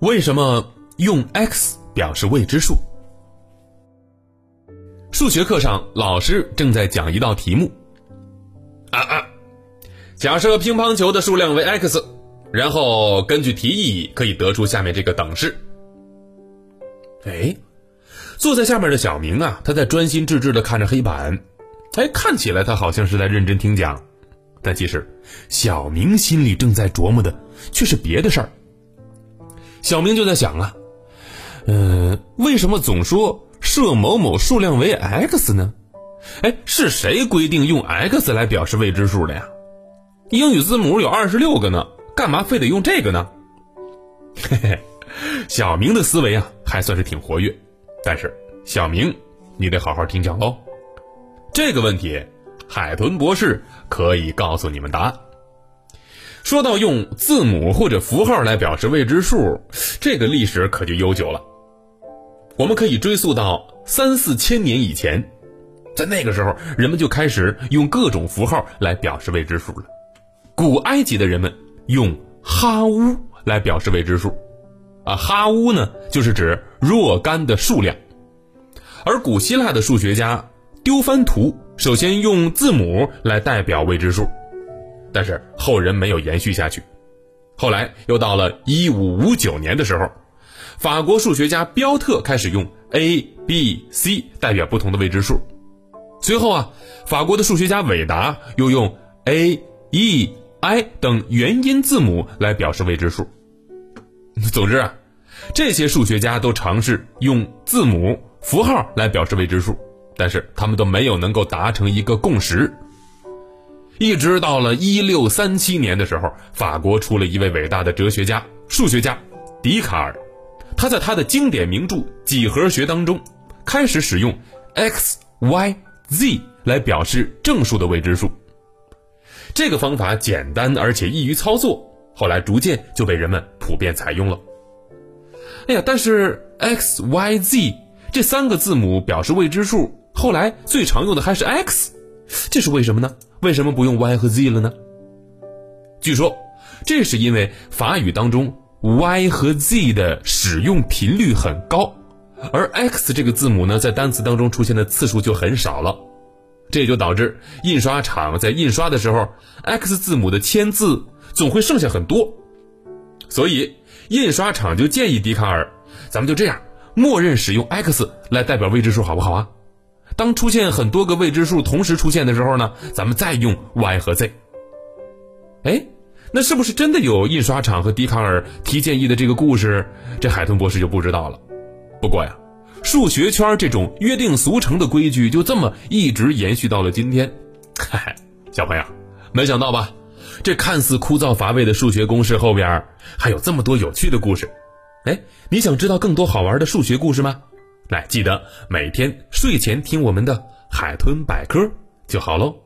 为什么用 x 表示未知数？数学课上，老师正在讲一道题目。啊啊！假设乒乓球的数量为 x，然后根据题意可以得出下面这个等式。哎，坐在下面的小明啊，他在专心致志的看着黑板。哎，看起来他好像是在认真听讲，但其实小明心里正在琢磨的却是别的事儿。小明就在想啊，呃，为什么总说设某某数量为 x 呢？哎，是谁规定用 x 来表示未知数的呀？英语字母有二十六个呢，干嘛非得用这个呢？嘿嘿，小明的思维啊还算是挺活跃，但是小明，你得好好听讲哦。这个问题，海豚博士可以告诉你们答案。说到用字母或者符号来表示未知数，这个历史可就悠久了。我们可以追溯到三四千年以前，在那个时候，人们就开始用各种符号来表示未知数了。古埃及的人们用哈乌来表示未知数，啊，哈乌呢就是指若干的数量。而古希腊的数学家丢番图首先用字母来代表未知数。但是后人没有延续下去，后来又到了一五五九年的时候，法国数学家标特开始用 a、b、c 代表不同的未知数。随后啊，法国的数学家韦达又用 a、e、i 等元音字母来表示未知数。总之啊，这些数学家都尝试用字母符号来表示未知数，但是他们都没有能够达成一个共识。一直到了一六三七年的时候，法国出了一位伟大的哲学家、数学家笛卡尔。他在他的经典名著《几何学》当中，开始使用 x、y、z 来表示正数的未知数。这个方法简单而且易于操作，后来逐渐就被人们普遍采用了。哎呀，但是 x、y、z 这三个字母表示未知数，后来最常用的还是 x，这是为什么呢？为什么不用 y 和 z 了呢？据说，这是因为法语当中 y 和 z 的使用频率很高，而 x 这个字母呢，在单词当中出现的次数就很少了，这也就导致印刷厂在印刷的时候，x 字母的签字总会剩下很多，所以印刷厂就建议笛卡尔，咱们就这样，默认使用 x 来代表未知数，好不好啊？当出现很多个未知数同时出现的时候呢，咱们再用 y 和 z。哎，那是不是真的有印刷厂和笛卡尔提建议的这个故事？这海豚博士就不知道了。不过呀，数学圈这种约定俗成的规矩就这么一直延续到了今天。嗨嗨，小朋友，没想到吧？这看似枯燥乏味的数学公式后边还有这么多有趣的故事。哎，你想知道更多好玩的数学故事吗？来，记得每天睡前听我们的海豚百科就好喽。